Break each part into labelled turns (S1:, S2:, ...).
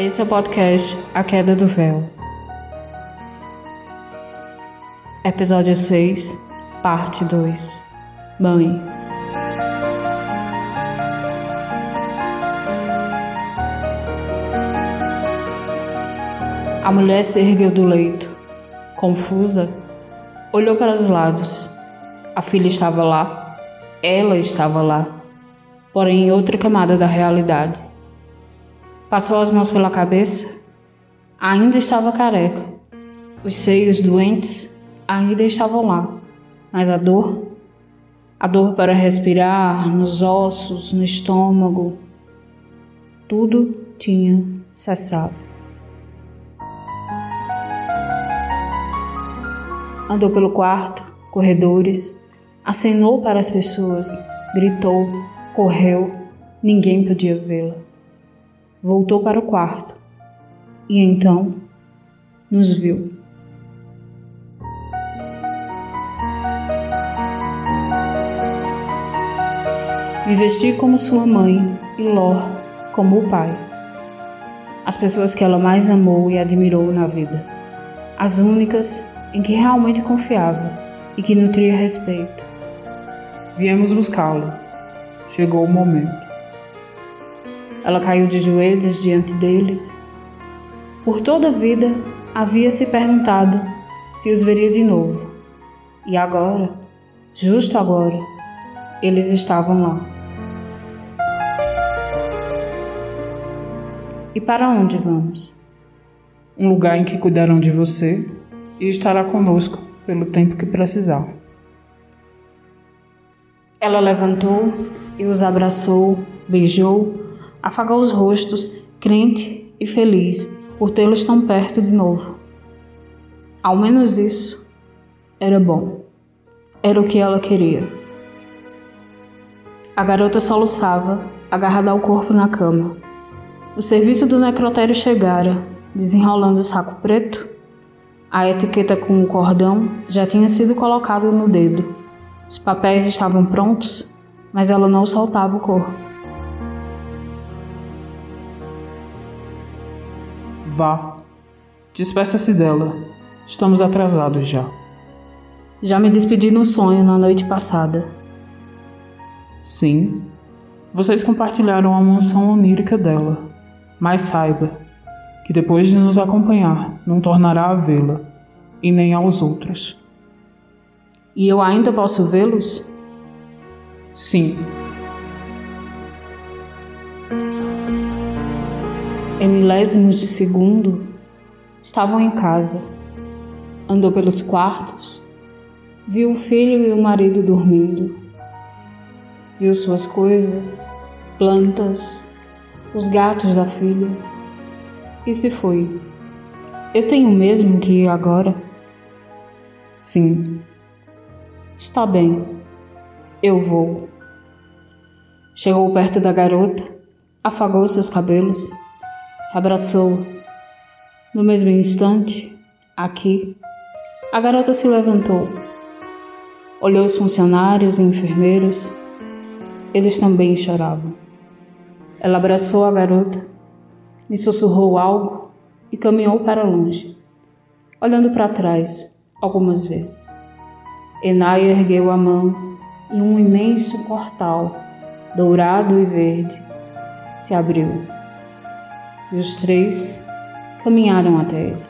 S1: Esse é o podcast A Queda do Véu. Episódio 6, Parte 2 Mãe. A mulher se ergueu do leito. Confusa, olhou para os lados. A filha estava lá. Ela estava lá. Porém, em outra camada da realidade. Passou as mãos pela cabeça. Ainda estava careca. Os seios doentes ainda estavam lá. Mas a dor, a dor para respirar, nos ossos, no estômago, tudo tinha cessado. Andou pelo quarto, corredores, acenou para as pessoas, gritou, correu, ninguém podia vê-la voltou para o quarto e então nos viu. Me vesti como sua mãe e Lor como o pai. As pessoas que ela mais amou e admirou na vida. As únicas em que realmente confiava e que nutria respeito.
S2: Viemos buscá-lo. Chegou o momento.
S1: Ela caiu de joelhos diante deles. Por toda a vida havia se perguntado se os veria de novo. E agora, justo agora, eles estavam lá. E para onde vamos?
S2: Um lugar em que cuidarão de você e estará conosco pelo tempo que precisar.
S1: Ela levantou e os abraçou, beijou afagou os rostos, crente e feliz por tê-los tão perto de novo. Ao menos isso era bom. Era o que ela queria. A garota soluçava, agarrada ao corpo na cama. O serviço do necrotério chegara, desenrolando o saco preto. A etiqueta com o cordão já tinha sido colocada no dedo. Os papéis estavam prontos, mas ela não soltava o corpo.
S2: Vá. Despeça-se dela. Estamos atrasados já.
S1: Já me despedi no sonho na noite passada.
S2: Sim. Vocês compartilharam a mansão onírica dela. Mas saiba que depois de nos acompanhar, não tornará a vê-la, e nem aos outros.
S1: E eu ainda posso vê-los?
S2: Sim.
S1: Em milésimos de segundo, estavam em casa. Andou pelos quartos, viu o filho e o marido dormindo, viu suas coisas, plantas, os gatos da filha e se foi. Eu tenho mesmo que ir agora?
S2: Sim.
S1: Está bem, eu vou. Chegou perto da garota, afagou seus cabelos abraçou. No mesmo instante, aqui, a garota se levantou. Olhou os funcionários e enfermeiros. Eles também choravam. Ela abraçou a garota, lhe sussurrou algo e caminhou para longe, olhando para trás algumas vezes. Enai ergueu a mão e um imenso portal, dourado e verde, se abriu e os três caminharam até ele.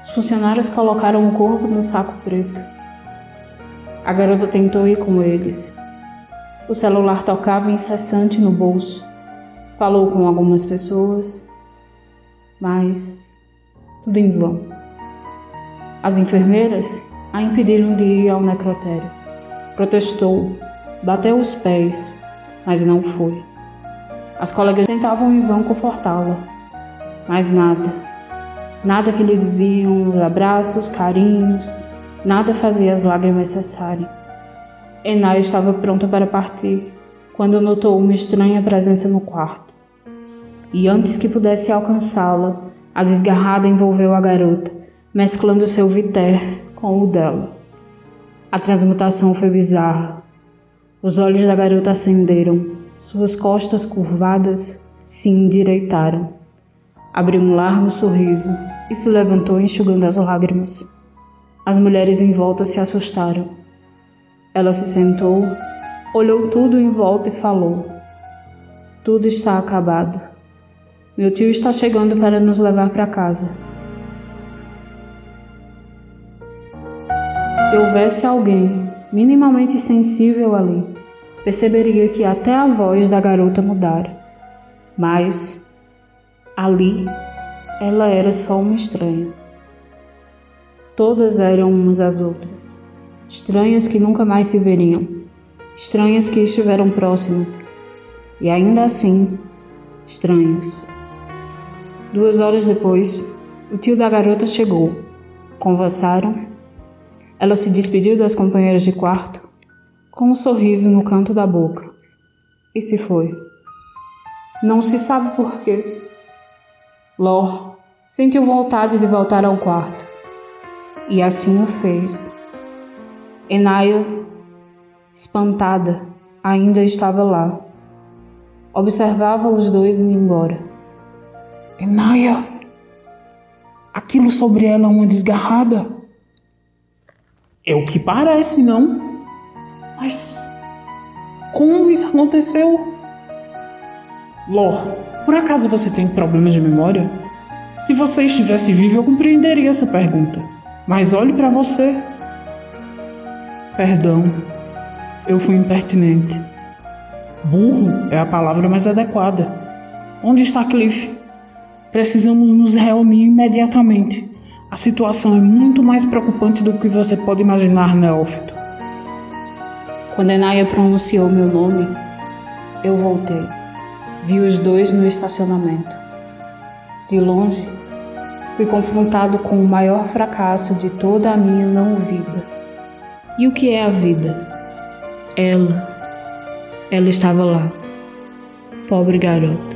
S1: Os funcionários colocaram o corpo no saco preto. A garota tentou ir com eles. O celular tocava incessante no bolso. Falou com algumas pessoas, mas tudo em vão. As enfermeiras a impediram de ir ao necrotério. Protestou, bateu os pés, mas não foi. As colegas tentavam em vão confortá-la, mas nada. Nada que lhe diziam os abraços, carinhos, nada fazia as lágrimas cessarem. Enai estava pronta para partir quando notou uma estranha presença no quarto. E antes que pudesse alcançá-la, a desgarrada envolveu a garota, mesclando seu viter com o dela. A transmutação foi bizarra. Os olhos da garota acenderam suas costas curvadas se endireitaram. Abriu um largo sorriso e se levantou enxugando as lágrimas. As mulheres em volta se assustaram. Ela se sentou, olhou tudo em volta e falou: Tudo está acabado. Meu tio está chegando para nos levar para casa. Se houvesse alguém minimamente sensível ali, perceberia que até a voz da garota mudara. Mas ali ela era só uma estranha. Todas eram umas às outras, estranhas que nunca mais se veriam, estranhas que estiveram próximas, e ainda assim, estranhas. Duas horas depois, o tio da garota chegou. Conversaram. Ela se despediu das companheiras de quarto, com um sorriso no canto da boca, e se foi. Não se sabe por quê. Lor sentiu vontade de voltar ao quarto, e assim o fez. Enaio, espantada, ainda estava lá. Observava os dois indo embora.
S2: Enaia, aquilo sobre ela é uma desgarrada? É o que parece, não? Mas como isso aconteceu? Lor, por acaso você tem problemas de memória? Se você estivesse vivo, eu compreenderia essa pergunta. Mas olhe para você. Perdão, eu fui impertinente. Burro é a palavra mais adequada. Onde está Cliff? Precisamos nos reunir imediatamente. A situação é muito mais preocupante do que você pode imaginar, Neófito.
S1: Quando Enaya pronunciou meu nome, eu voltei. Vi os dois no estacionamento. De longe, fui confrontado com o maior fracasso de toda a minha não-vida. E o que é a vida? Ela. Ela estava lá. Pobre garota.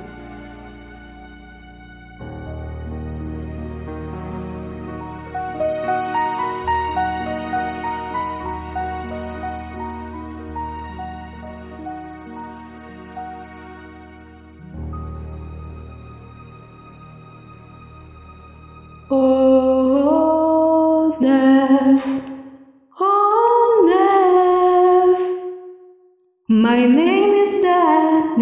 S1: Oh, death, oh, death, my name is the